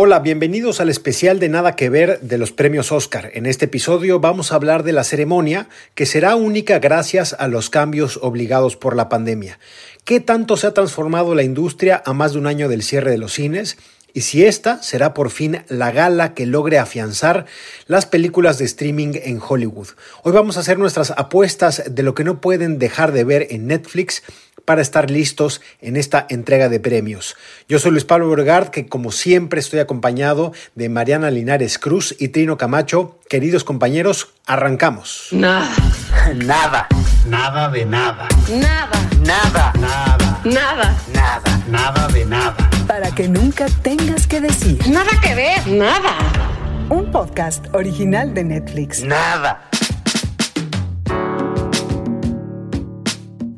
Hola, bienvenidos al especial de Nada que Ver de los premios Oscar. En este episodio vamos a hablar de la ceremonia que será única gracias a los cambios obligados por la pandemia. ¿Qué tanto se ha transformado la industria a más de un año del cierre de los cines? Y si esta será por fin la gala que logre afianzar las películas de streaming en Hollywood. Hoy vamos a hacer nuestras apuestas de lo que no pueden dejar de ver en Netflix para estar listos en esta entrega de premios. Yo soy Luis Pablo Bergard, que como siempre estoy acompañado de Mariana Linares Cruz y Trino Camacho. Queridos compañeros, arrancamos. Nada. Nada. Nada de nada. Nada. Nada. Nada. Nada. Nada. Nada de nada. Para que nunca tengas que decir. Nada que ver. Nada. Un podcast original de Netflix. Nada.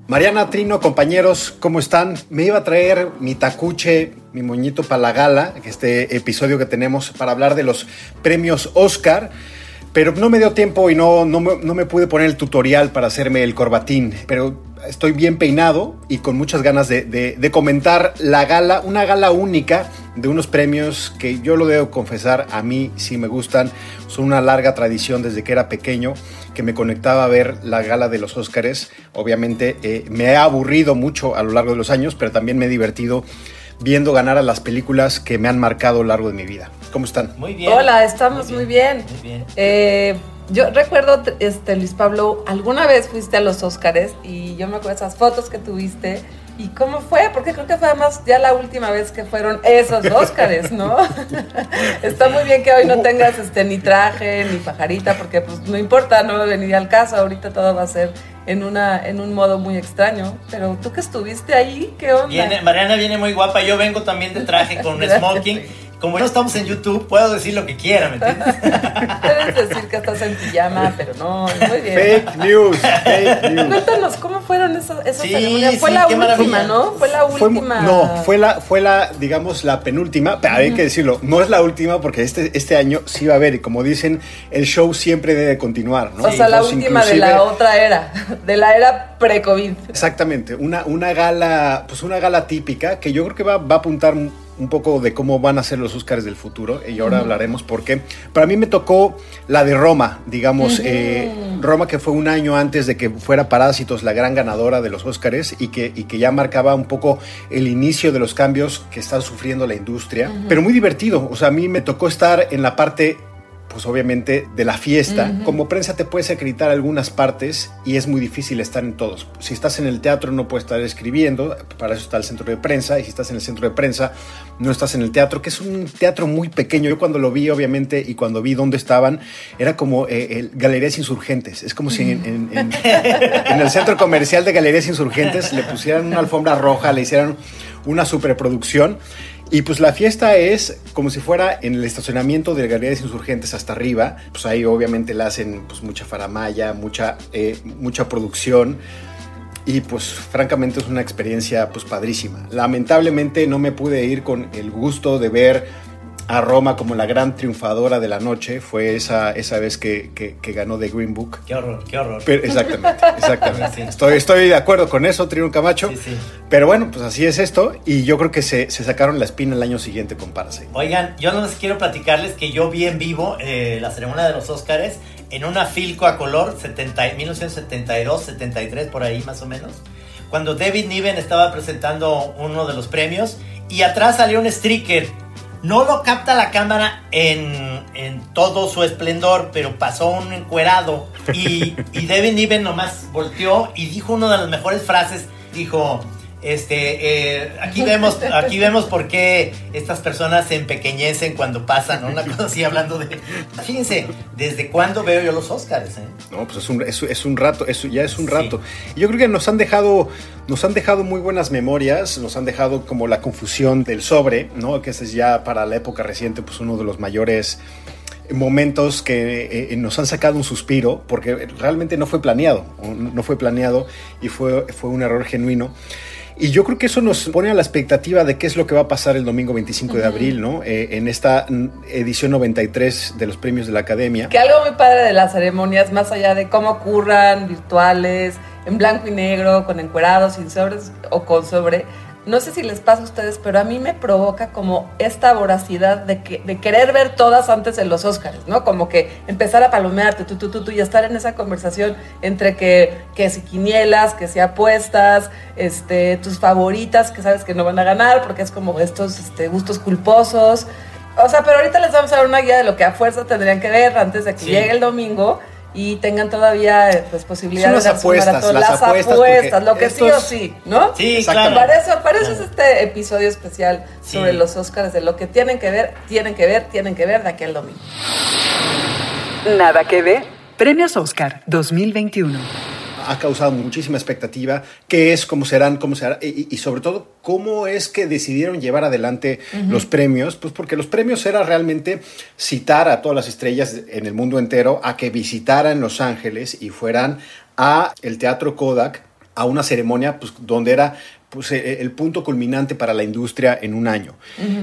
Mariana Trino, compañeros, ¿cómo están? Me iba a traer mi tacuche, mi moñito para la gala, este episodio que tenemos para hablar de los premios Oscar. Pero no me dio tiempo y no, no, no me pude poner el tutorial para hacerme el corbatín. Pero estoy bien peinado y con muchas ganas de, de, de, comentar la gala, una gala única de unos premios que yo lo debo confesar, a mí sí me gustan. Son una larga tradición desde que era pequeño que me conectaba a ver la gala de los Óscares. Obviamente eh, me he aburrido mucho a lo largo de los años, pero también me he divertido viendo ganar a las películas que me han marcado a lo largo de mi vida. ¿Cómo están? Muy bien. Hola, estamos muy bien. Muy bien. Eh, yo recuerdo, este, Luis Pablo, alguna vez fuiste a los Óscares y yo me acuerdo de esas fotos que tuviste. ¿Y cómo fue? Porque creo que fue además ya la última vez que fueron esos Óscares, ¿no? Está muy bien que hoy no tengas este, ni traje, ni pajarita, porque pues no importa, no venir al caso, ahorita todo va a ser en, una, en un modo muy extraño. Pero tú que estuviste ahí, ¿qué onda? Viene, Mariana viene muy guapa, yo vengo también de traje con un smoking como no estamos en YouTube, puedo decir lo que quiera, ¿me entiendes? Puedes decir que estás en pijama, pero no, muy bien. Fake news, fake news. Cuéntanos, ¿cómo fueron esos, esos Sí, ceremonias? Fue sí, la qué última, maravilla. ¿no? Fue la Fue- última. no, fue la, fue la, digamos, la penúltima, pero hay que decirlo, no es la última porque este, este año sí va a haber, y como dicen, el show siempre debe continuar, ¿no? O sea, la Entonces, última de la otra era, de la era pre-COVID. Exactamente, una, una gala, pues una gala típica que yo creo que va, va a apuntar un poco de cómo van a ser los Oscars del futuro y ahora hablaremos por qué. Para mí me tocó la de Roma, digamos, eh, Roma que fue un año antes de que fuera Parásitos la gran ganadora de los Oscars y que, y que ya marcaba un poco el inicio de los cambios que está sufriendo la industria, pero muy divertido, o sea, a mí me tocó estar en la parte pues obviamente de la fiesta. Como prensa te puedes acreditar algunas partes y es muy difícil estar en todos. Si estás en el teatro no puedes estar escribiendo, para eso está el centro de prensa, y si estás en el centro de prensa no estás en el teatro, que es un teatro muy pequeño. Yo cuando lo vi, obviamente, y cuando vi dónde estaban, era como eh, el Galerías Insurgentes. Es como si en, en- en- en el centro comercial de Galerías Insurgentes le pusieran una alfombra roja, le hicieran una superproducción. Y pues la fiesta es como si fuera en el estacionamiento de Galerías Insurgentes hasta arriba. Pues ahí obviamente le hacen pues mucha faramaya, mucha, eh, mucha producción. Y pues francamente es una experiencia pues padrísima. Lamentablemente no me pude ir con el gusto de ver a Roma como la gran triunfadora de la noche. Fue esa, esa vez que, que- que ganó The Green Book. Qué horror, qué horror. Pero- exactamente, exactamente. Sí. Estoy, estoy de acuerdo con eso, Trino Camacho. Sí, sí. Pero bueno, pues así es esto. Y yo creo que se, se sacaron la espina el año siguiente con Parasite. Oigan, yo no les quiero platicarles que yo vi en vivo eh, la ceremonia de los Óscares en una Filco a color 70, 1972, 73 por ahí más o menos, cuando David Niven estaba presentando uno de los premios y atrás salió un sticker. No lo capta la cámara en, en todo su esplendor, pero pasó un encuerado y, y David Niven nomás volteó y dijo una de las mejores frases, dijo, este, eh, aquí vemos, aquí vemos por qué estas personas se empequeñecen cuando pasan, ¿no? Una cosa así hablando de. Fíjense, ¿desde cuándo veo yo los Oscars? eh? No, pues es un, es, es un rato, eso ya es un Sí. rato. Y yo creo que nos han dejado, nos han dejado muy buenas memorias, nos han dejado como la confusión del sobre, ¿no? Que ese es ya para la época reciente, pues uno de los mayores momentos que eh, nos han sacado un suspiro, porque realmente no fue planeado, no fue planeado y fue, fue un error genuino. Y yo creo que eso nos pone a la expectativa de qué es lo que va a pasar el domingo 25 de abril, ¿no? Eh, en esta edición 93 de los premios de la Academia. Que algo muy padre de las ceremonias, más allá de cómo ocurran, virtuales, en blanco y negro, con encuerados, sin sobres o con sobre, no sé si les pasa a ustedes, pero a mí me provoca como esta voracidad de, que, de querer ver todas antes de los Oscars, ¿no? Como que empezar a palomearte, tú, tú, tú, tú, y estar en esa conversación entre que, que si quinielas, que si apuestas, este, tus favoritas que sabes que no van a ganar, porque es como estos este, gustos culposos. O sea, pero ahorita les vamos a dar una guía de lo que a fuerza tendrían que ver antes de que Sí. llegue el domingo y tengan todavía pues posibilidades de apuestas, maratón. las las apuestas, lo que sí o sí, ¿no? Sí, claro. Para eso, para eso es este episodio especial Sí. sobre los Oscars, de lo que tienen que ver, tienen que ver, tienen que ver de aquí al domingo. Nada que ver. Premios Oscar 2021. Ha causado muchísima expectativa, qué es, cómo serán, cómo será, y, y sobre todo, cómo es que decidieron llevar adelante los premios, pues porque los premios era realmente citar a todas las estrellas en el mundo entero a que visitaran Los Ángeles y fueran a el Teatro Kodak a una ceremonia pues, donde era pues, eh, el punto culminante para la industria en un año.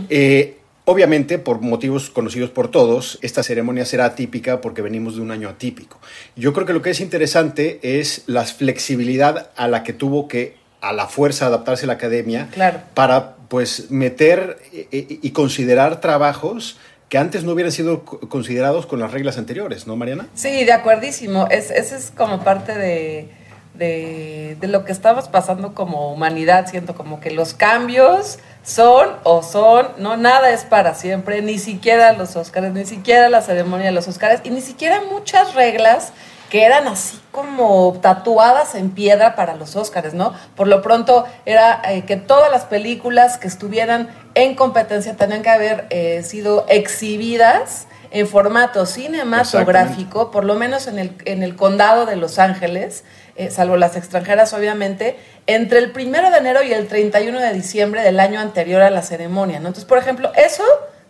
Eh, Obviamente, por motivos conocidos por todos, esta ceremonia será atípica porque venimos de un año atípico. Yo creo que lo que es interesante es la flexibilidad a la que tuvo que a la fuerza adaptarse la academia Claro. para pues meter eh, eh, y considerar trabajos que antes no hubieran sido co- considerados con las reglas anteriores, ¿no, Mariana? Sí, de acuerdísimo. Es, ese es como parte de, de, de lo que estamos pasando como humanidad. Siento como que los cambios son o son, no, nada es para siempre, ni siquiera los Óscares, ni siquiera la ceremonia de los Óscares, y ni siquiera muchas reglas que eran así como tatuadas en piedra para los Óscares, ¿no? Por lo pronto era eh, que todas las películas que estuvieran en competencia tenían que haber eh, sido exhibidas en formato cinematográfico, por lo menos en el, en el condado de Los Ángeles, eh, salvo las extranjeras obviamente, entre el primero de enero y el 31 de diciembre del año anterior a la ceremonia. ¿no? Entonces, por ejemplo, eso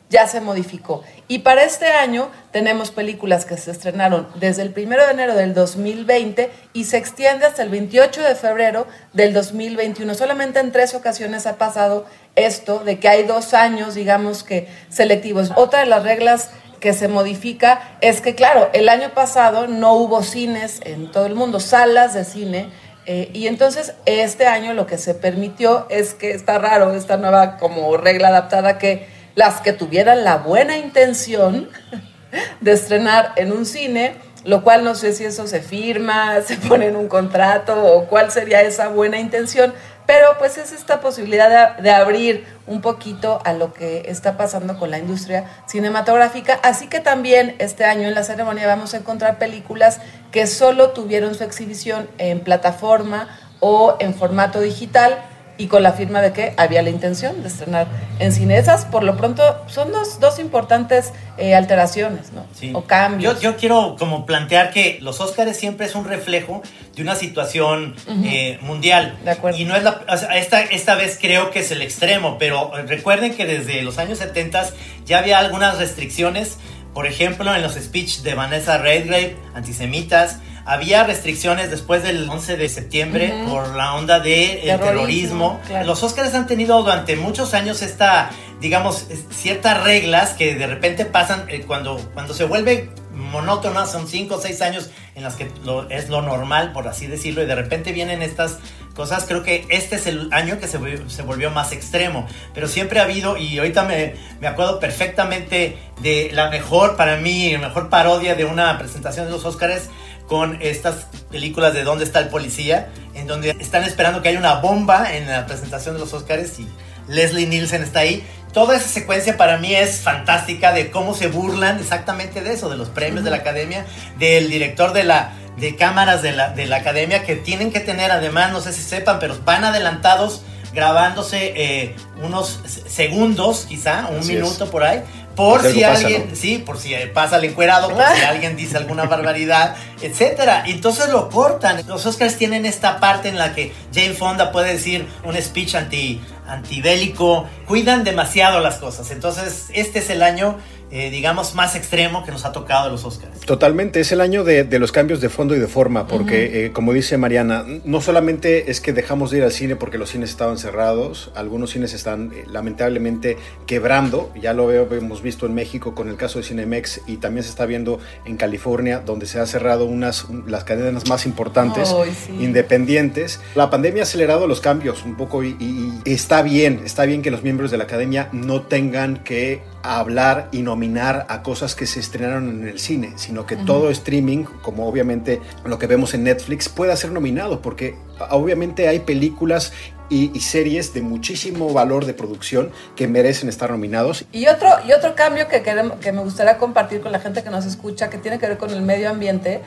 ya se modificó. Y para este año tenemos películas que se estrenaron desde el 1 de enero del 2020 y se extiende hasta el 28 de febrero del 2021. Solamente en tres ocasiones ha pasado esto de que hay dos años, digamos que selectivos. Otra de las reglas que se modifica es que, claro, el año pasado no hubo cines en todo el mundo, salas de cine. eh, y entonces este año lo que se permitió es que está raro esta nueva como regla adaptada que las que tuvieran la buena intención de estrenar en un cine, lo cual no sé si eso se firma, se pone en un contrato o cuál sería esa buena intención, pero pues es esta posibilidad de, abrir un poquito a lo que está pasando con la industria cinematográfica, así que también este año en la ceremonia vamos a encontrar películas que solo tuvieron su exhibición en plataforma o en formato digital y con la firma de que había la intención de estrenar en cine. Esas, por lo pronto, son dos, dos importantes eh, alteraciones, ¿no? Sí. O cambios. Yo, yo quiero como plantear que los Óscares siempre es un reflejo de una situación eh, mundial. De acuerdo. Y no es la, o sea, esta, esta vez creo que es el extremo, pero eh, recuerden que desde los años 70 ya había algunas restricciones. Por ejemplo, en los speech de Vanessa Redgrave, antisemitas, había restricciones después del 11 de septiembre Ujú. por la onda de eh, Terrorismo, terrorismo. claro. Los Óscares han tenido durante muchos años esta, digamos, ciertas reglas que de repente pasan eh, cuando, cuando se vuelve monótona, son cinco o seis años en las que lo- es lo normal, por así decirlo, y de repente vienen estas cosas. Creo que este es el año que se, se volvió más extremo, pero siempre ha habido, y ahorita me, me acuerdo perfectamente de la mejor, para mí, la mejor parodia de una presentación de los Óscares con estas películas de ¿Dónde está el policía? En donde están esperando que haya una bomba en la presentación de los Oscars y Leslie Nielsen está ahí. Toda esa secuencia para mí es fantástica de cómo se burlan exactamente de eso, de los premios de la academia, del director de la de cámaras de la, de la academia que tienen que tener además, no sé si sepan, pero van adelantados grabándose eh, unos se- segundos, quizá, un Así minuto es. por ahí, por si pasa, alguien, ¿no? sí, por si pasa el encuerado, por si alguien dice alguna barbaridad, etcétera. Y Entonces lo cortan. Los Oscars tienen esta parte en la que Jane Fonda puede decir un speech anti antibélico, cuidan demasiado las cosas. Entonces, este es el año eh, digamos, más extremo que nos ha tocado de los Oscars. Totalmente, es el año de, de los cambios de fondo y de forma, porque eh, como dice Mariana, no solamente es que dejamos de ir al cine porque los cines estaban cerrados, algunos cines están eh, lamentablemente quebrando, ya lo veo, hemos visto en México con el caso de Cinemex y también se está viendo en California, donde se ha cerrado unas, las cadenas más importantes, sí. independientes. La pandemia ha acelerado los cambios un poco y, y- y está bien, está bien que los miembros de la academia no tengan que hablar y nominar a cosas que se estrenaron en el cine, sino que todo streaming, como obviamente lo que vemos en Netflix, pueda ser nominado, porque obviamente hay películas y, y series de muchísimo valor de producción que merecen estar nominados. Y otro, y otro cambio que, queremos, que me gustaría compartir con la gente que nos escucha, que tiene que ver con el medio ambiente,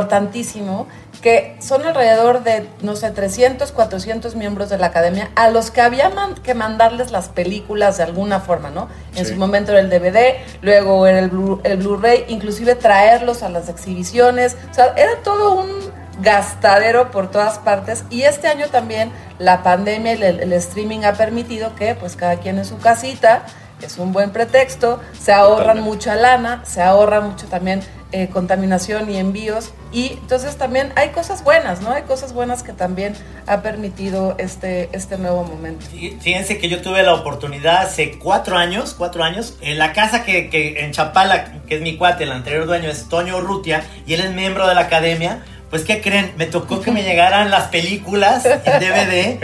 importantísimo, que son alrededor de, no sé, 300, 400 miembros de la academia, a los que había man- que mandarles las películas de alguna forma, ¿no? En Sí. su momento era el DVD, luego era el Blu- el Blu-ray, inclusive traerlos a las exhibiciones, o sea, era todo un gastadero por todas partes y este año también la pandemia y el, el streaming ha permitido que pues cada quien en su casita es un buen pretexto, se ahorran Totalmente. mucha lana, se ahorra mucho también eh, contaminación y envíos y entonces también hay cosas buenas, ¿no? Hay cosas buenas que también ha permitido este, este nuevo momento. Fí- Fíjense que yo tuve la oportunidad hace cuatro años, cuatro años, en la casa que, que en Chapala, que es mi cuate, el anterior dueño es Toño Urrutia, y él es miembro de la academia. Pues, ¿qué creen? Me tocó que me llegaran las películas en DVD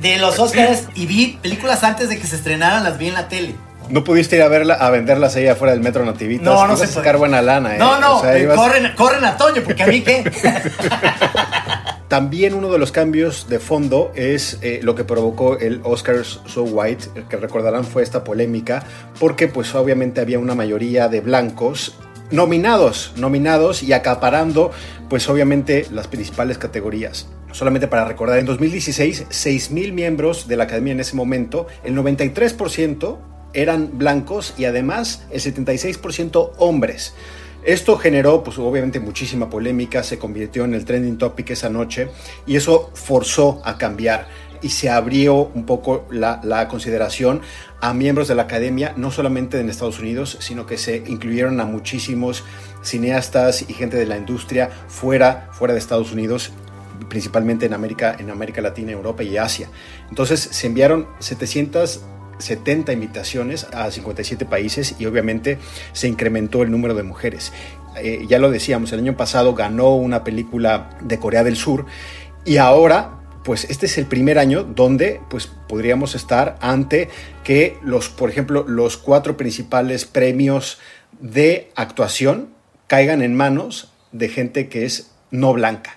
de los Oscars y vi películas antes de que se estrenaran, las vi en la tele. No pudiste ir a verla, a venderlas ahí afuera del Metro Nativitas. No, no Ibas se a puede. sacar buena lana, ¿eh? No, no, O sea, eh, ibas- corren, corren a Toño, porque a mí qué. También uno de los cambios de fondo es eh, lo que provocó el Oscars So White, que recordarán fue esta polémica, porque pues obviamente había una mayoría de blancos nominados, nominados y acaparando pues obviamente las principales categorías. Solamente para recordar, en 2016, 6.000 miembros de la academia en ese momento, el 93% eran blancos y además el 76% hombres. Esto generó, pues obviamente, muchísima polémica, se convirtió en el trending topic esa noche y eso forzó a cambiar y se abrió un poco la, la consideración a miembros de la academia, no solamente en Estados Unidos, sino que se incluyeron a muchísimos cineastas y gente de la industria fuera, fuera de Estados Unidos principalmente en América, en América Latina, Europa y Asia. Entonces se enviaron 770 invitaciones a 57 países y obviamente se incrementó el número de mujeres. Eh, ya lo decíamos, el año pasado ganó una película de Corea del Sur y ahora pues este es el primer año donde pues podríamos estar ante que los, por ejemplo, los cuatro principales premios de actuación caigan en manos de gente que es no blanca.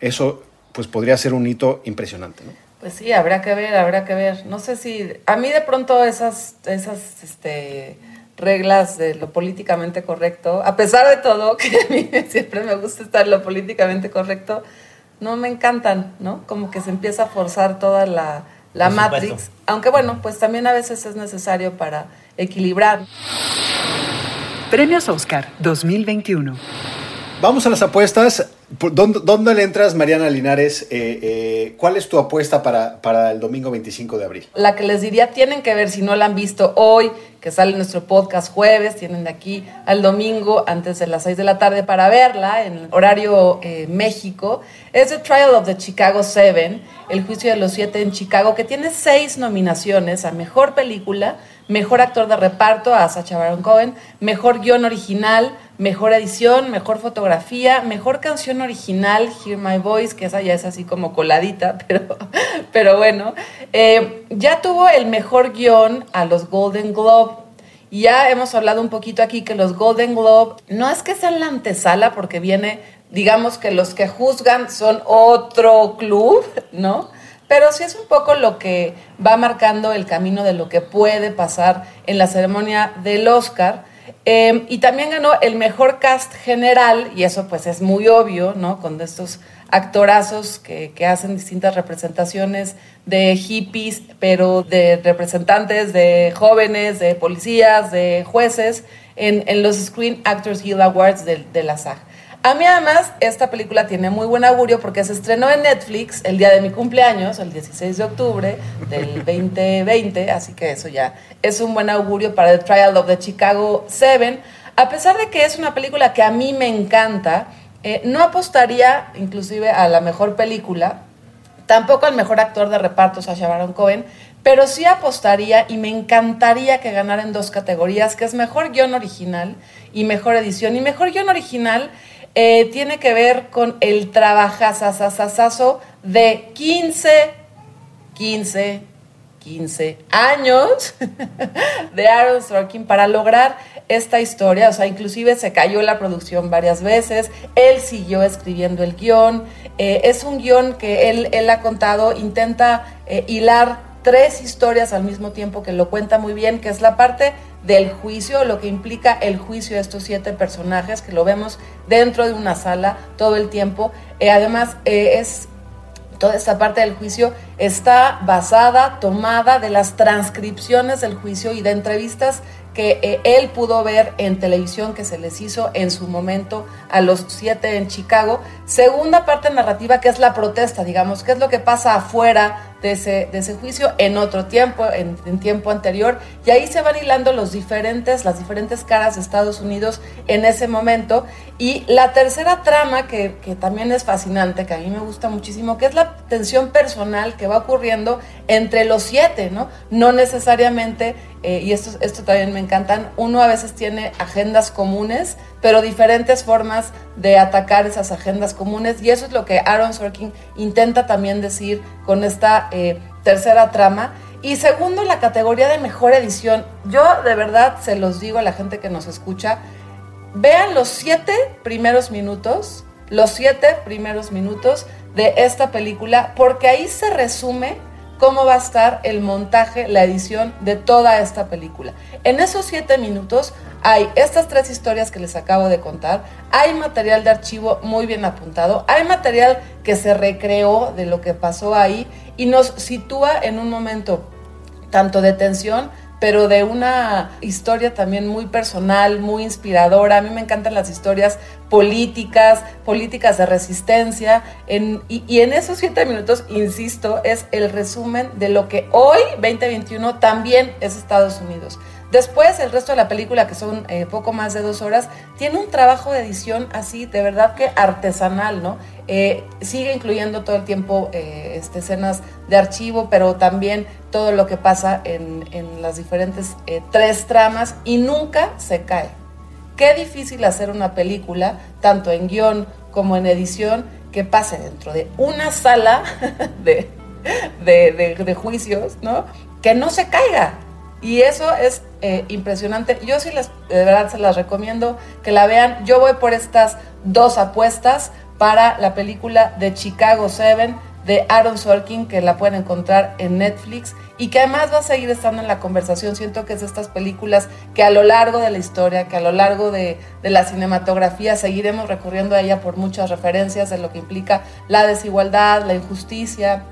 Eso pues podría ser un hito impresionante, ¿no? Pues sí, habrá que ver, habrá que ver. No sé si a mí de pronto esas, esas este, reglas de lo políticamente correcto, a pesar de todo, que a mí siempre me gusta estar lo políticamente correcto, no me encantan, ¿no? Como que se empieza a forzar toda la, la Por Matrix. supuesto. Aunque bueno, pues también a veces es necesario para equilibrar. Premios Oscar 2021. Vamos a las apuestas. ¿Por ¿Dónde, dónde le entras, Mariana Linares? Eh, eh, ¿Cuál es tu apuesta para, para el domingo 25 de abril? La que les diría, tienen que ver si no la han visto hoy, que sale nuestro podcast jueves, tienen de aquí al domingo antes de las 6 de la tarde para verla en horario eh, México. Es The Trial of the Chicago Seven, el juicio de los siete en Chicago, que tiene seis nominaciones a Mejor Película, Mejor Actor de Reparto a Sacha Baron Cohen, Mejor Guión Original, Mejor Edición, Mejor Fotografía, Mejor Canción Original, Hear My Voice, que esa ya es así como coladita, pero, pero bueno. Eh, ya tuvo el Mejor Guión a los Golden Globe. Ya hemos hablado un poquito aquí que los Golden Globe no es que sean la antesala porque viene, digamos que los que juzgan son otro club, ¿no? Pero sí es un poco lo que va marcando el camino de lo que puede pasar en la ceremonia del Oscar. Eh, y también ganó el mejor cast general, y eso pues es muy obvio, ¿no? Con estos actorazos que, que hacen distintas representaciones de hippies, pero de representantes, de jóvenes, de policías, de jueces, en, en los Screen Actors Guild Awards de, de la SAG. A mí además esta película tiene muy buen augurio porque se estrenó en Netflix el día de mi cumpleaños, el 16 de octubre del 2020, así que eso ya es un buen augurio para The Trial of the Chicago 7. A pesar de que es una película que a mí me encanta, eh, no apostaría inclusive a la mejor película, tampoco al mejor actor de reparto, Sacha Baron Cohen, pero sí apostaría y me encantaría que ganara en dos categorías, que es mejor guion original y mejor edición. Y mejor guion original eh, tiene que ver con el trabajazazazazo de 15, 15, 15 años de Aaron Sorkin para lograr esta historia. O sea, inclusive se cayó la producción varias veces. Él siguió escribiendo el guion. Eh, es un guion que él, él ha contado, intenta eh, hilar tres historias al mismo tiempo que lo cuenta muy bien, que es la parte del juicio, lo que implica el juicio de estos siete personajes, que lo vemos dentro de una sala todo el tiempo. Eh, además, es toda esta parte del juicio está basada, tomada de las transcripciones del juicio y de entrevistas que eh, él pudo ver en televisión que se les hizo en su momento a los siete en Chicago. Segunda parte narrativa que es la protesta, digamos, qué es lo que pasa afuera de ese, juicio en otro tiempo, en, tiempo anterior, y ahí se van hilando los diferentes, las diferentes caras de Estados Unidos en ese momento. Y la tercera trama, que, que también es fascinante, que a mí me gusta muchísimo, que es la tensión personal que va ocurriendo entre los siete, ¿no? No necesariamente, eh, y esto, esto también me encantan, uno a veces tiene agendas comunes, pero diferentes formas de atacar esas agendas comunes, y eso es lo que Aaron Sorkin intenta también decir con esta eh, tercera trama. Y segundo, la categoría de mejor edición. Yo de verdad se los digo a la gente que nos escucha, vean los siete primeros minutos, los siete primeros minutos de esta película, porque ahí se resume cómo va a estar el montaje, la edición de toda esta película. En esos siete minutos hay estas tres historias que les acabo de contar, hay material de archivo muy bien apuntado, hay material que se recreó de lo que pasó ahí y nos sitúa en un momento tanto de tensión, pero de una historia también muy personal, muy inspiradora. A mí me encantan las historias políticas, políticas de resistencia. y, y, en esos siete minutos, insisto, es el resumen de lo que hoy, 2021, también es Estados Unidos. Después, el resto de la película, que son eh, poco más de dos horas, tiene un trabajo de edición así, de verdad que artesanal, ¿no? Eh, sigue incluyendo todo el tiempo eh, este, escenas de archivo, pero también todo lo que pasa en, las diferentes tres tramas y nunca se cae. Qué difícil hacer una película, tanto en guion como en edición, que pase dentro de una sala de, de, de juicios, ¿no? Que no se caiga, y eso es eh, impresionante. Yo sí les, de verdad se las recomiendo que la vean. Yo voy por estas dos apuestas para la película de Chicago 7 de Aaron Sorkin, que la pueden encontrar en Netflix y que además va a seguir estando en la conversación. Siento que es de estas películas que a lo largo de la historia, que a lo largo de, de la cinematografía seguiremos recurriendo a ella por muchas referencias de lo que implica la desigualdad, la injusticia,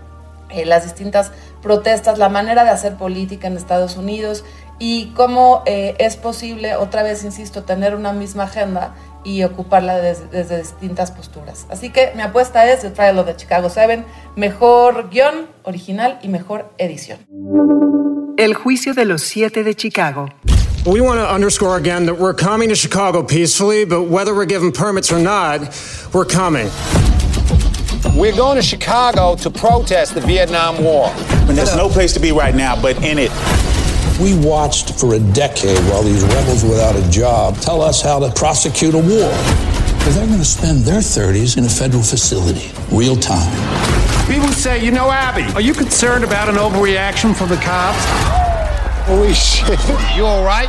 eh, las distintas protestas, la manera de hacer política en Estados Unidos y cómo eh, es posible, otra vez insisto, tener una misma agenda y ocuparla desde, desde, distintas posturas. Así que mi apuesta es The Trial of the Chicago 7, mejor guion original y mejor edición. El juicio de los siete de Chicago. We want to underscore again that we're coming to Chicago peacefully, but whether we're given permits or not, we're coming. We're going to Chicago to protest the Vietnam War. And there's no place to be right now but in it. We watched for a decade while these rebels without a job tell us how to prosecute a war. But they're going to spend their 30s in a federal facility, real time. People say, you know, Abby, are you concerned about an overreaction from the cops? Holy shit. You all right?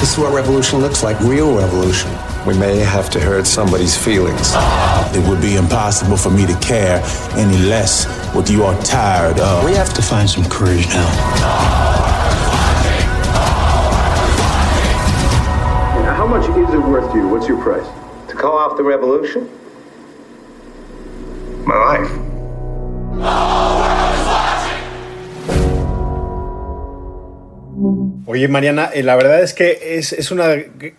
This is what revolution looks like real revolution. We may have to hurt somebody's feelings. It would be impossible for me to care any less what you are tired of. We have to find some courage now. How much is it worth to you? What's your price? To call off the revolution? My life. Oye, Mariana, eh, la verdad es que es, es, una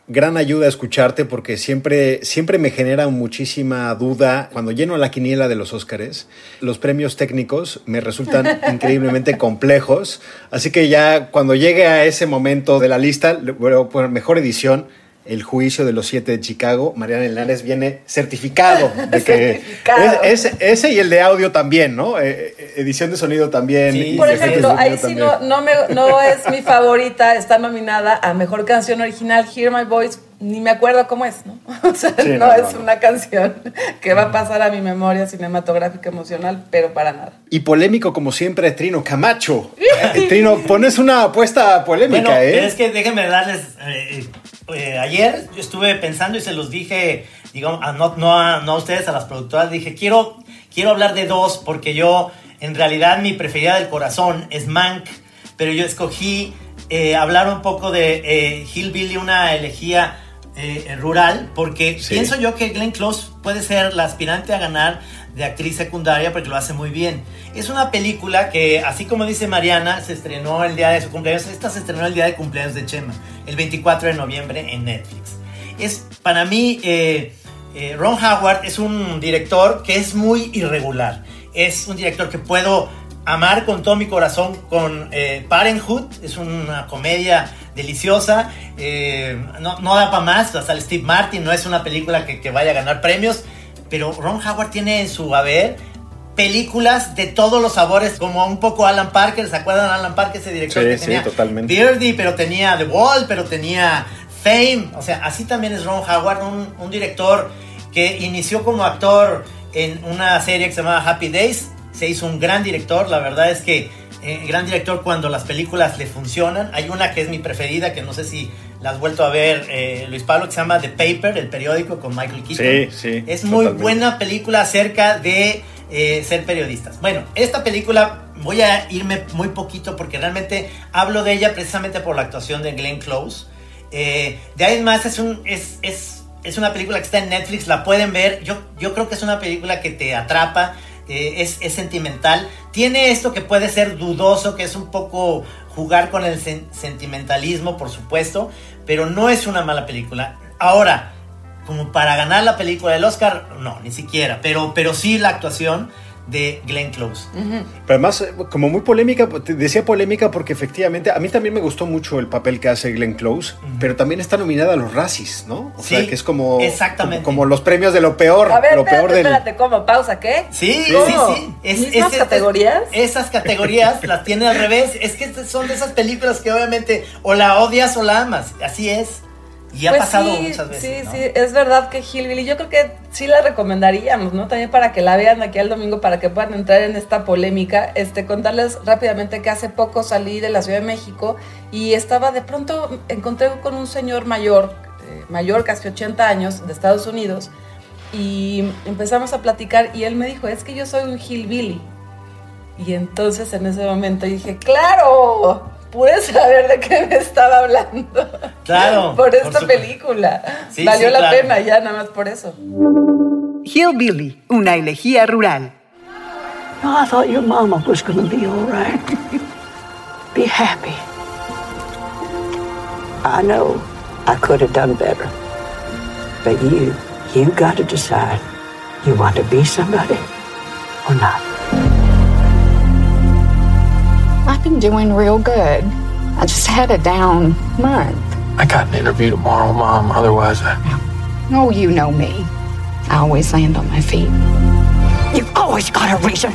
gran ayuda escucharte porque siempre, siempre me genera muchísima duda cuando lleno la quiniela de los Óscares. Los premios técnicos me resultan increíblemente complejos, así que ya cuando llegue a ese momento de la lista, voy a poner mejor edición el juicio de los siete de Chicago, Mariana Hernández viene certificado de que Es, ese y el de audio también, ¿no? Eh, eh, edición de sonido también. Por ejemplo, ahí sí no, no, me, no es mi favorita, está nominada a Mejor Canción Original, Hear My Voice, ni me acuerdo cómo es, ¿no? O sea, no, es una canción que va a pasar a mi memoria cinematográfica emocional, pero para nada. Y polémico como siempre, Trino Camacho. Eh, Trino, pones una apuesta polémica, bueno, ¿eh? es que déjenme darles... Eh, ayer yo estuve pensando y se los dije, digamos, a, no, no, a, no a ustedes, a las productoras, dije, quiero, quiero hablar de dos porque yo, en realidad, mi preferida del corazón es Mank, pero yo escogí eh, hablar un poco de eh, Hillbilly, una elegía rural, porque pienso yo que Glenn Close puede ser la aspirante a ganar de actriz secundaria porque lo hace muy bien. Es una película que, así como dice Mariana, se estrenó el día de su cumpleaños. Esta se estrenó el día de cumpleaños de Chema, el 24 de noviembre en Netflix. Es para mí, eh, eh, Ron Howard es un director que es muy irregular. Es un director que puedo amar con todo mi corazón con eh, Parenthood. Es una comedia deliciosa. no, da para más. Hasta el Steve Martin no es una película que, que vaya a ganar premios pero Ron Howard tiene en su haber películas de todos los sabores, como un poco Alan Parker, ¿se acuerdan de Alan Parker, ese director que tenía totalmente. Beardy, pero tenía The Wall, pero tenía Fame, o sea, así también es Ron Howard, un, director que inició como actor en una serie que se llamaba Happy Days, se hizo un gran director, la verdad es que eh, gran director cuando las películas le funcionan, hay una que es mi preferida, que no sé si la has vuelto a ver, eh, Luis Pablo, que se llama The Paper, el periódico con Michael Keaton. Sí, sí. Es muy buena película acerca de eh, ser periodistas. Bueno, esta película voy a irme muy poquito porque realmente hablo de ella precisamente por la actuación de Glenn Close. De ahí en más es, un, es, es, es, una película que está en Netflix, la pueden ver. Yo, yo creo que es una película que te atrapa, es, es, sentimental. Tiene esto que puede ser dudoso, que es un poco jugar con el sentimentalismo, por supuesto, pero no es una mala película. Ahora, como para ganar la película del Oscar, no, ni siquiera, pero, pero sí la actuación de Glenn Close. Pero además, como muy polémica, decía polémica porque efectivamente a mí también me gustó mucho el papel que hace Glenn Close, pero también está nominada a los Razzies, ¿no? O sea, que es como, exactamente. Como, los premios de lo peor. A ver, lo espérate, peor del... espérate, ¿cómo? ¿Pausa qué? Sí, sí, sí. Es, ¿Mismas categorías? esas categorías las tiene al revés. Es que son de esas películas que obviamente o la odias o la amas. Así es. Y ha pues pasado sí, muchas veces. Sí, sí, es verdad que Hillbilly, yo creo que sí la recomendaríamos, ¿no? También para que la vean aquí al domingo, para que puedan entrar en esta polémica. Este, contarles rápidamente que hace poco salí de la Ciudad de México y estaba de pronto, encontré con un señor mayor, eh, mayor, casi 80 años, de Estados Unidos, y empezamos a platicar y él me dijo, es que yo soy un Hillbilly. Y entonces en ese momento dije, claro, pude saber de qué me estaba hablando. Claro. por esta película. Sí, Valió sí, la claro. pena ya nada más por eso. Hillbilly, una elegía rural. No, I thought your mama was going to be all right. be happy. I know I could have done better. But you, you got to decide. You want to be somebody or not. I've been doing real good. I just had a down month. I got an interview tomorrow, Mom. Otherwise, I. Oh, you know me. I always land on my feet. You've always got a reason.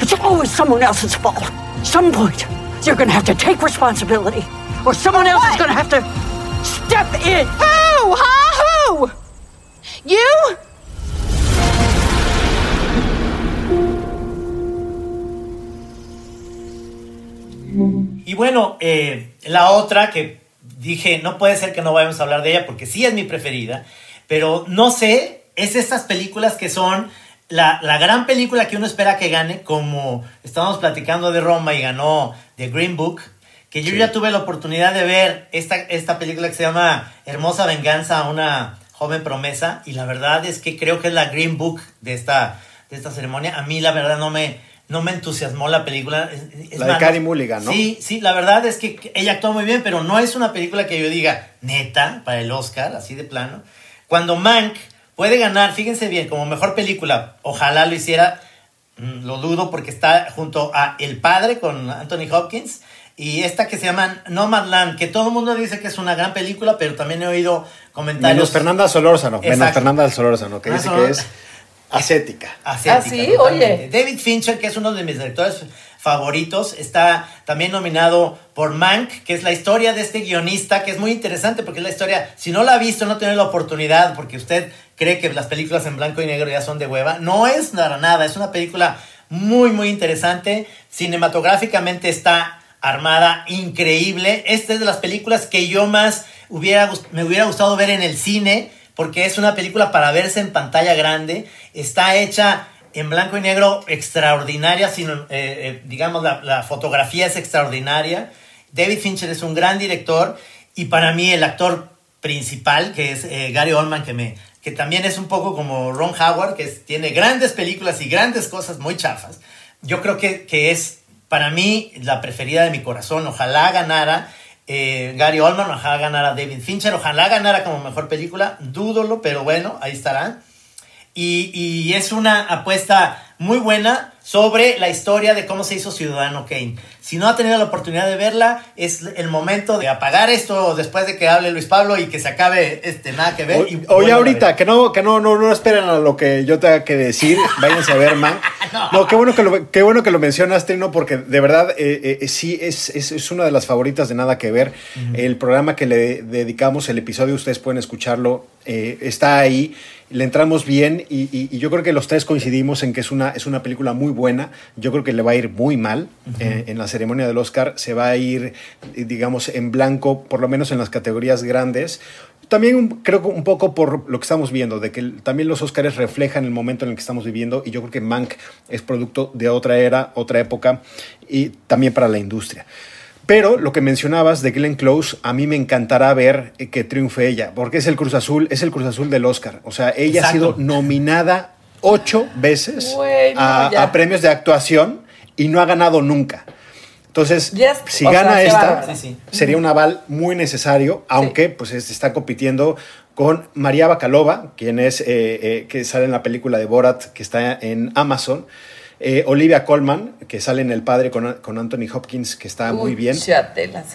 It's always someone else's fault. Some point, you're going to have to take responsibility, or someone else is going to have to step in. Who? Huh? Who? You? Y bueno, eh, la otra que dije, no puede ser que no vayamos a hablar de ella porque sí es mi preferida, pero no sé, es estas películas que son la, la gran película que uno espera que gane, como estábamos platicando de Roma y ganó The Green Book, que yo ya tuve la oportunidad de ver esta, esta película que se llama Hermosa Venganza, una joven promesa, y la verdad es que creo que es la Green Book de esta, de esta ceremonia. A mí la verdad no me, no me entusiasmó la película. Es- es La de Carey Mulligan, ¿no? Sí, sí, la verdad es que ella actuó muy bien, pero no es una película que yo diga neta para el Oscar, así de plano. Cuando Mank puede ganar, fíjense bien, como mejor película, ojalá lo hiciera, mm, lo dudo porque está junto a El Padre con Anthony Hopkins y esta que se llama Nomadland, que todo el mundo dice que es una gran película, pero también he oído comentarios. Menos Fernanda Solórzano, menos. Fernanda Solórzano, que dice que es ascética. Asiática, Ah, sí, totalmente. oye. David Fincher, que es uno de mis directores favoritos, está también nominado por Mank, que es la historia de este guionista, que es muy interesante porque es la historia, si no la ha visto, no tiene la oportunidad, porque usted cree que las películas en blanco y negro ya son de hueva, no es para nada, es una película muy, muy interesante, cinematográficamente está armada increíble, esta es de las películas que yo más hubiera, me hubiera gustado ver en el cine, porque es una película para verse en pantalla grande, está hecha en blanco y negro extraordinaria, sino, eh, eh, digamos, la, la fotografía es extraordinaria. David Fincher es un gran director y para mí el actor principal, que es eh, Gary Oldman, que, me, que también es un poco como Ron Howard, que es- tiene grandes películas y grandes cosas muy chafas. Yo creo que, que es para mí la preferida de mi corazón. Ojalá ganara eh, Gary Oldman, ojalá ganara David Fincher, ojalá ganara como mejor película. Dúdolo, pero bueno, ahí estará. Y, y es una apuesta muy buena sobre la historia de cómo se hizo Ciudadano Kane. Si no ha tenido la oportunidad de verla, es el momento de apagar esto después de que hable Luis Pablo y que se acabe este nada que ver. y Oye, vuelvan a ahorita, que no, que no, no, no esperen a lo que yo tenga que decir, váyanse a ver, man. No, qué bueno que lo, qué bueno que lo mencionas, Trino, porque de verdad eh, eh, sí es, es, es una de las favoritas de Nada que Ver. El programa que le dedicamos, el episodio, ustedes pueden escucharlo, eh, está ahí. Le entramos bien y, y- y yo creo que los tres coincidimos en que es una, es una película muy buena. Yo creo que le va a ir muy mal eh, en la ceremonia del Oscar. Se va a ir, eh, digamos, en blanco, por lo menos en las categorías grandes. También un- creo que un poco por lo que estamos viendo, de que también los Oscars reflejan el momento en el que estamos viviendo y yo creo que Mank es producto de otra era, otra época y también para la industria. Pero lo que mencionabas de Glenn Close, a mí me encantará ver eh, que triunfe ella, porque es el Cruz Azul, es el Cruz Azul del Oscar. O sea, ella Exacto. ha sido nominada ocho veces a, premios de actuación y no ha ganado nunca. Entonces, Yes, si o gana esta. Sí, sí. sería un aval muy necesario, aunque pues es- está compitiendo con María Bacalova, quien es eh, eh, que sale en la película de Borat, que está en Amazon. Eh, Olivia Colman, que sale en El Padre con, con Anthony Hopkins, que está muy Uy, bien. está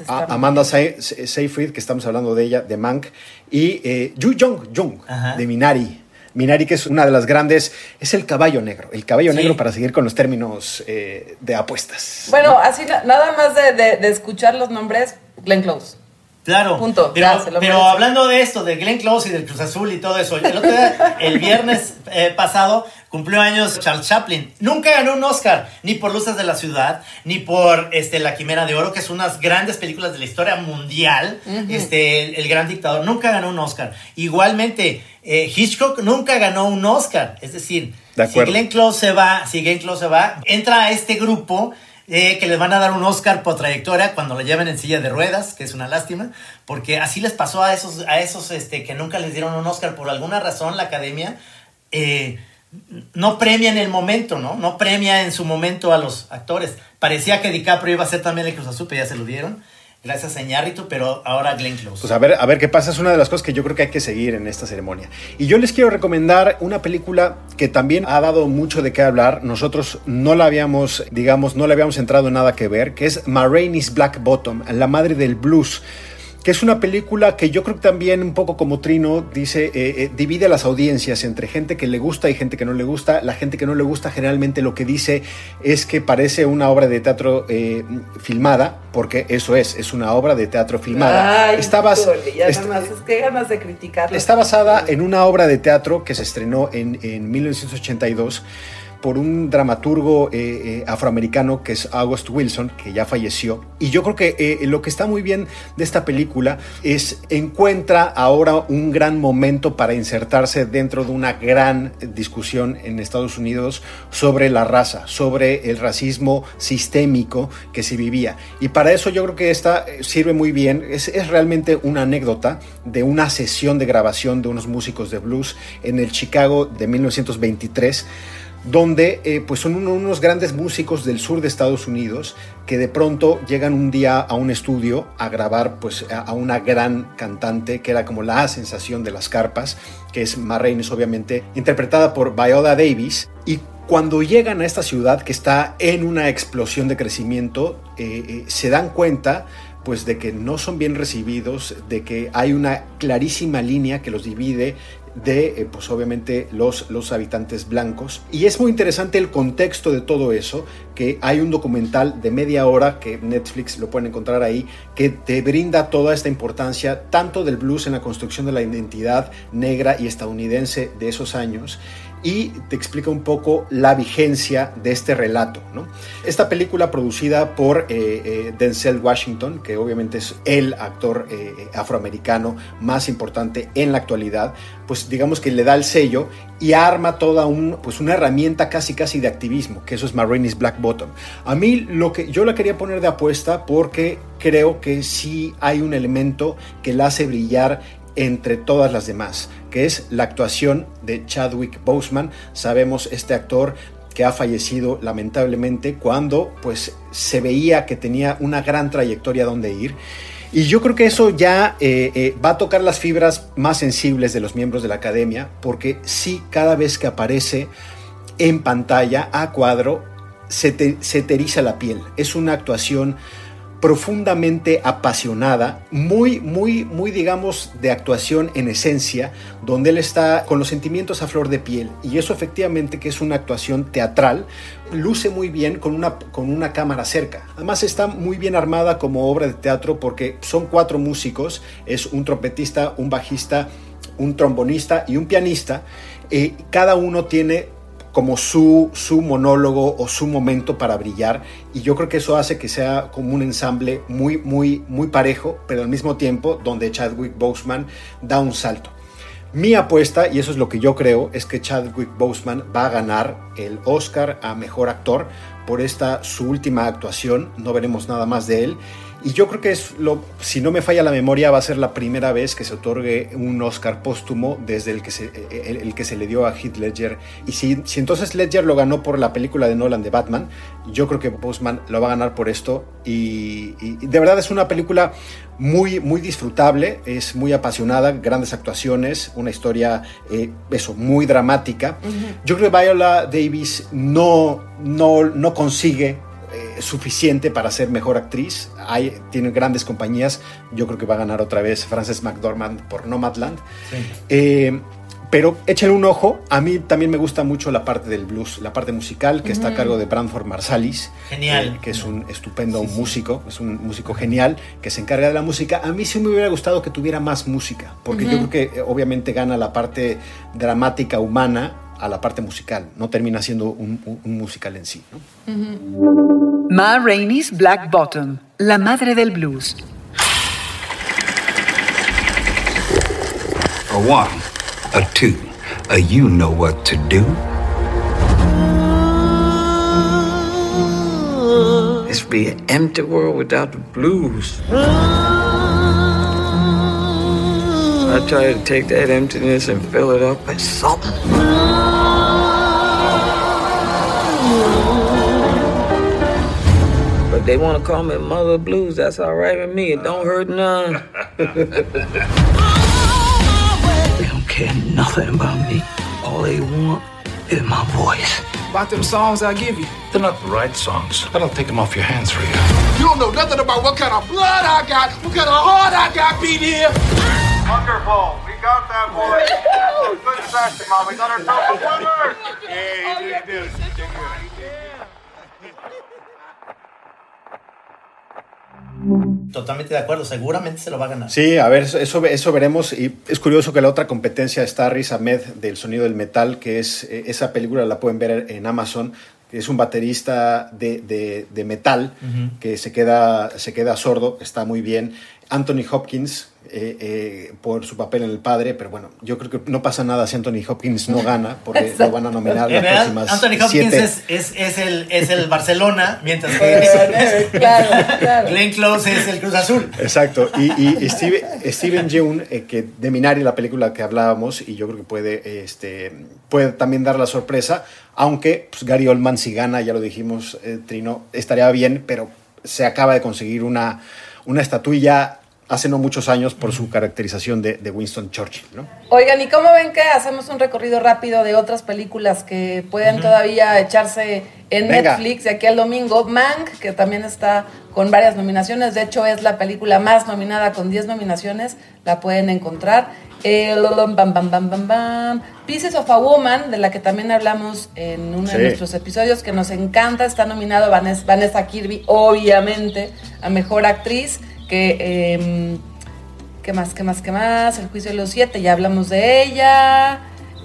A- Amanda Sey- Seyfried, que estamos hablando de ella, de Mank. Y eh, Yu Jong Jung, Ajá. de Minari. Minari, que es una de las grandes, es el caballo negro. El caballo Sí. negro para seguir con los términos eh, de apuestas. Bueno, así na- nada más de, de- de escuchar los nombres, Glenn Close. Claro. Punto, Pero, ya, se lo pero hablando de esto, de Glenn Close y del Cruz Azul y todo eso, el otro día, el viernes eh, pasado, cumplió años Charles Chaplin. Nunca ganó un Oscar, ni por Luces de la Ciudad, ni por este, La Quimera de Oro, que son unas grandes películas de la historia mundial. este, el, el Gran Dictador nunca ganó un Oscar. Igualmente, eh, Hitchcock nunca ganó un Oscar. Es decir, De si. Glenn Close se va, si Glenn Close se va, entra a este grupo eh, que les van a dar un Oscar por trayectoria cuando lo lleven en silla de ruedas, que es una lástima, porque así les pasó a esos, a esos este, que nunca les dieron un Oscar por alguna razón la academia. eh, no premia en el momento, ¿no? No premia en su momento a los actores. Parecía que DiCaprio iba a ser también el Cruz Azul, pero ya se lo dieron. Gracias a Iñárritu, pero ahora Glenn Close. Pues a ver, a ver qué pasa, es una de las cosas que yo creo que hay que seguir en esta ceremonia. Y yo les quiero recomendar una película que también ha dado mucho de qué hablar. Nosotros no la habíamos, digamos, no le habíamos entrado en nada que ver, que es Ma Rainey's Black Bottom, la madre del blues. Que es una película que yo creo que también, un poco como Trino, dice, eh, eh, divide las audiencias entre gente que le gusta y gente que no le gusta. La gente que no le gusta generalmente lo que dice es que parece una obra de teatro eh, filmada, porque eso es, es una obra de teatro filmada. Ay, Está bas- ya es que ganas de criticarlo. Está basada en una obra de teatro que se estrenó en, en 1982 por un dramaturgo eh, eh, afroamericano que es August Wilson, que ya falleció. Y yo creo que eh, lo que está muy bien de esta película es encuentra ahora un gran momento para insertarse dentro de una gran discusión en Estados Unidos sobre la raza, sobre el racismo sistémico que se vivía. Y para eso yo creo que esta eh, sirve muy bien. Es, es realmente una anécdota de una sesión de grabación de unos músicos de blues en el Chicago de 1923 donde eh, pues son unos grandes músicos del sur de Estados Unidos que de pronto llegan un día a un estudio a grabar pues a, una gran cantante que era como la sensación de las carpas, que es Ma obviamente interpretada por Viola Davis. Y cuando llegan a esta ciudad que está en una explosión de crecimiento, eh, eh, se dan cuenta pues de que no son bien recibidos, de que hay una clarísima línea que los divide de, eh, pues obviamente, los, los habitantes blancos. Y es muy interesante el contexto de todo eso, que hay un documental de media hora que Netflix lo pueden encontrar ahí, que te brinda toda esta importancia, tanto del blues en la construcción de la identidad negra y estadounidense de esos años, y te explica un poco la vigencia de este relato. Esta película producida por eh, eh, Denzel Washington, que obviamente es el actor eh, afroamericano más importante en la actualidad, pues digamos que le da el sello y arma toda un, pues una herramienta casi casi de activismo, que eso es Marini's Black Bottom. A mí lo que yo la quería poner de apuesta porque creo que sí hay un elemento que la hace brillar entre todas las demás, que es la actuación de Chadwick Boseman. Sabemos este actor que ha fallecido lamentablemente cuando pues se veía que tenía una gran trayectoria donde ir. Y yo creo que eso ya eh, eh, va a tocar las fibras más sensibles de los miembros de la academia, porque sí, cada vez que aparece en pantalla a cuadro, se, se te la piel. Es una actuación profundamente apasionada, muy, muy, muy, digamos, de actuación en esencia, donde él está con los sentimientos a flor de piel. Y eso efectivamente que es una actuación teatral, luce muy bien con una, con una cámara cerca. Además está muy bien armada como obra de teatro porque son cuatro músicos, es un trompetista, un bajista, un trombonista y un pianista. Eh, cada uno tiene como su, su monólogo o su momento para brillar y yo creo que eso hace que sea como un ensamble muy, muy, muy parejo, pero al mismo tiempo donde Chadwick Boseman da un salto. Mi apuesta, y eso es lo que yo creo, es que Chadwick Boseman va a ganar el Oscar a Mejor Actor por esta su última actuación, no veremos nada más de él. Y yo creo que es lo, si no me falla la memoria, va a ser la primera vez que se otorgue un Oscar póstumo desde el que se, el, que se le dio a Heath Ledger. Y si, si, entonces Ledger lo ganó por la película de Nolan de Batman, yo creo que Postman lo va a ganar por esto. Y, de verdad es una película muy, muy disfrutable, es muy apasionada, grandes actuaciones, una historia, eh, eso, muy dramática. Yo creo que Viola Davis no, no, no consigue eh, suficiente para ser mejor actriz. Hay, tiene grandes compañías. Yo creo que va a ganar otra vez Frances McDormand por Nomadland. Eh, pero échale un ojo. A mí también me gusta mucho la parte del blues, la parte musical, que está a cargo de Branford Marsalis. Genial. Eh, que es un estupendo músico, es un músico genial que se encarga de la música. A mí sí me hubiera gustado que tuviera más música, porque yo creo que obviamente gana la parte dramática humana a la parte musical, no termina siendo un, un, musical en sí. ¿no? Ma Rainey's Black Bottom, la madre del blues. A one, a two, a you know what to do. This be an empty world without the blues. I try to take that emptiness and fill it up with something. But they want to call me Mother Blues. That's all right with me. It don't hurt none. they don't care nothing about me. All they want is my voice. About them songs I give you. They're not the right songs. I don't take them off your hands for you. You don't know nothing about what kind of blood I got, what kind of heart I got beat here. Wonderful. We got that boy. Good session, Mom. We got ourselves a winner. Yeah, you did, you did. Totalmente de acuerdo, seguramente se lo va a ganar. Sí, a ver, eso, eso veremos. Y es curioso que la otra competencia está Riz Ahmed del Sonido del Metal, que es eh, esa película, la pueden ver en Amazon. Que es un baterista de, de, de metal que se queda, se queda sordo, está muy bien. Anthony Hopkins eh, eh, por su papel en El Padre, pero bueno, yo creo que no pasa nada si Anthony Hopkins no gana, porque lo van a nominar las Eh, próximas Anthony Hopkins siete. es, es, es el, es el Barcelona, mientras que claro, claro. Glenn Close es el Cruz Azul. Exacto, y, y Steve- Steven Yeun, eh, que de Minari, la película que hablábamos, y yo creo que puede, este, puede también dar la sorpresa, aunque pues, Gary Oldman si gana, ya lo dijimos, eh, Trino, estaría bien, pero se acaba de conseguir una, una estatuilla hace no muchos años por su caracterización de, de Winston Churchill, ¿no? Oigan, ¿y cómo ven que hacemos un recorrido rápido de otras películas que pueden todavía echarse en Venga. Netflix de aquí al domingo? Mank, que también está con varias nominaciones, de hecho es la película más nominada con 10 nominaciones, la pueden encontrar. El bam, bam, bam, bam, bam. Pieces of a Woman, de la que también hablamos en uno Sí. de nuestros episodios, que nos encanta, está nominado Vanessa, Vanessa Kirby, obviamente, a Mejor Actriz, que... em, ¿Qué más? ¿Qué más? ¿Qué más? El juicio de los siete, ya hablamos de ella.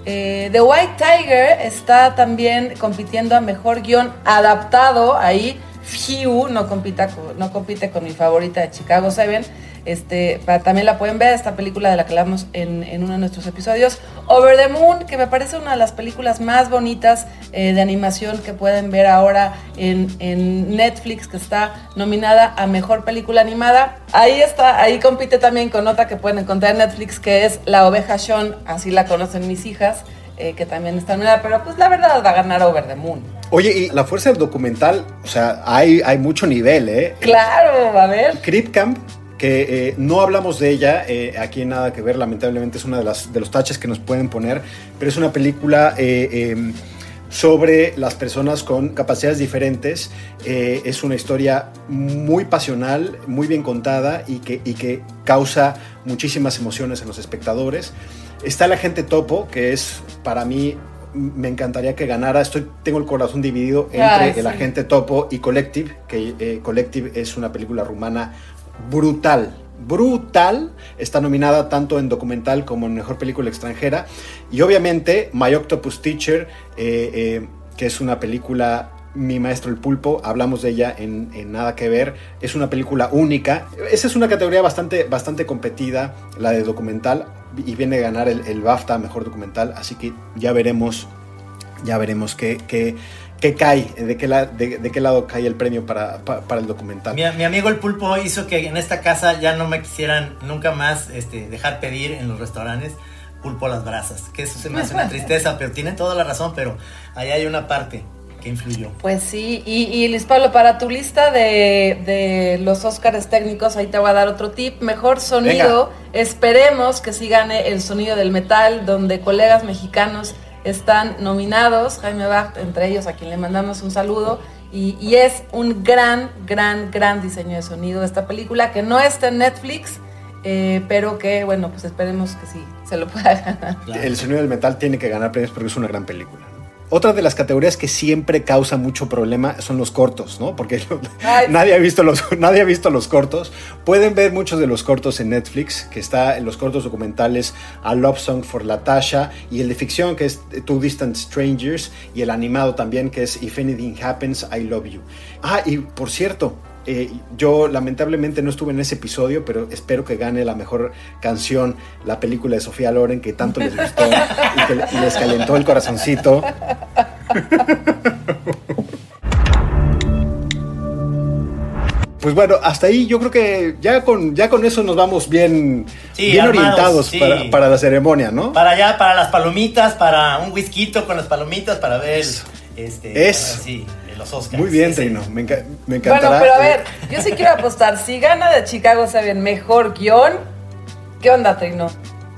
Eh, The White Tiger está también compitiendo a mejor guion adaptado. Ahí, Phew no, compita no compite con mi favorita de Chicago 7. Este, pa- también la pueden ver, esta película de la que hablamos en, en uno de nuestros episodios. Over the Moon, que me parece una de las películas más bonitas eh, de animación que pueden ver ahora en, en Netflix, que está nominada a Mejor Película Animada. Ahí está, ahí compite también con otra que pueden encontrar en Netflix, que es La Oveja Sean, así la conocen mis hijas, eh, que también está nominada, pero pues la verdad va a ganar Over the Moon. Oye, y la fuerza del documental, o sea, hay, hay mucho nivel, ¿eh? Claro, a ver. Crip Camp, que eh, no hablamos de ella eh, aquí Nada que Ver, lamentablemente es uno de, las, de los taches que nos pueden poner, pero es una película eh, eh, sobre las personas con capacidades diferentes. Eh, es una historia muy pasional, muy bien contada y que, y que causa muchísimas emociones en los espectadores. Está la gente topo, que es para mí me encantaría que ganara. Estoy, tengo el corazón dividido entre el agente Topo y Collective, que eh, Collective es una película rumana brutal. Brutal, está nominada tanto en documental como en mejor película extranjera. Y obviamente, My Octopus Teacher, eh, eh, que es una película, Mi Maestro el Pulpo, hablamos de ella en, en Nada que Ver. Es una película única. Esa es una categoría bastante, bastante competida, la de documental, y viene a ganar el, el BAFTA Mejor Documental. Así que ya veremos, ya veremos qué, qué, qué cae, de qué, la- de, de qué lado cae el premio para, pa- para el documental. Mi, mi amigo el pulpo hizo que en esta casa ya no me quisieran nunca más este, dejar pedir en los restaurantes pulpo a las brasas. Que eso se me hace una tristeza, pero tiene toda la razón, pero ahí hay una parte que influyó. Pues sí, y, y Luis Pablo, para tu lista de, de los Óscares técnicos, ahí te voy a dar otro tip. Mejor sonido, esperemos que sí gane el sonido del metal, donde colegas mexicanos están nominados, Jaime Bach, entre ellos, a quien le mandamos un saludo. Y, y es un gran, gran, gran diseño de sonido esta película, que no está en Netflix, eh, pero que, bueno, pues esperemos que sí se lo pueda ganar. El sonido del metal tiene que ganar premios porque es una gran película. Otra de las categorías que siempre causa mucho problema son los cortos, ¿no? Porque nadie, ha visto los, nadie ha visto los cortos. Pueden ver muchos de los cortos en Netflix, que está en los cortos documentales A Love Song for Latasha y el de ficción que es Two Distant Strangers y el animado también que es If Anything Happens, I Love You. Ah, y por cierto, eh, yo lamentablemente no estuve en ese episodio, pero espero que gane la mejor canción, la película de Sofía Loren, que tanto les gustó y que les calentó el corazoncito. Pues bueno, hasta ahí yo creo que ya con, ya con eso nos vamos bien, Sí, bien armados, orientados sí. para, para la ceremonia, ¿no? Para allá, para las palomitas, para un whisky con las palomitas, para ver este, Es. para- sí, los Oscars. Muy bien, Sí, sí. Trino, me, enca- me Bueno, encantará. pero a eh, ver, yo sí quiero apostar. Si gana de Chicago Seven mejor guion, ¿qué onda, Trino?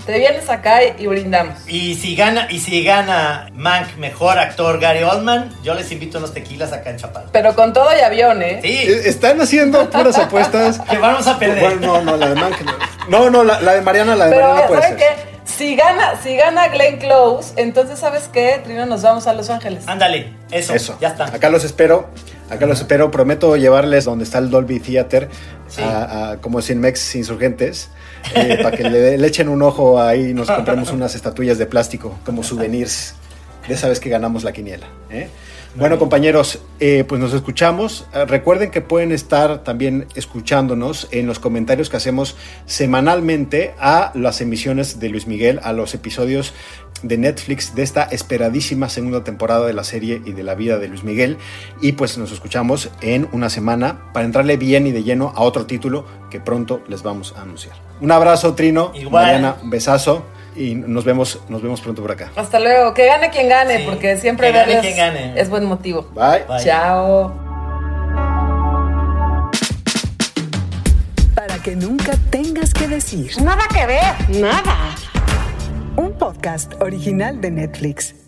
Te vienes acá y, brindamos. Y si gana, y si gana Mank mejor actor Gary Oldman, yo les invito unos tequilas acá en Chapal. Pero con todo y avión, ¿eh? Sí. eh, Están haciendo puras apuestas. Que vamos a perder. Bueno, no, no, la de Mank. No, no, no, la, la de Mariana, la de Pero Mariana puede ¿saben ser. qué? Si gana, si gana Glenn Close, entonces ¿sabes qué? Trino, nos vamos a Los Ángeles. Ándale, eso, Eso. ya está. Acá los espero. Acá los espero. Prometo llevarles donde está el Dolby Theater, a, a- como Cinmex Insurgentes, eh, para que le, le echen un ojo ahí y nos compremos unas estatuillas de plástico como souvenirs de esa vez que ganamos la quiniela. ¿eh? Bueno, compañeros, eh, pues nos escuchamos. Eh, recuerden que pueden estar también escuchándonos en los comentarios que hacemos semanalmente a las emisiones de Luis Miguel, a los episodios de Netflix de esta esperadísima segunda temporada de la serie y de la vida de Luis Miguel. Y pues nos escuchamos en una semana para entrarle bien y de lleno a otro título que pronto les vamos a anunciar. Un abrazo, Trino. Igual. Mariana, un besazo. Y nos vemos, nos vemos pronto por acá. Hasta luego. Que gane quien gane, porque siempre que gane quien gane. es buen motivo. Bye. Bye. Chao. Para que nunca tengas que decir. Nada que ver. Nada. Un podcast original de Netflix.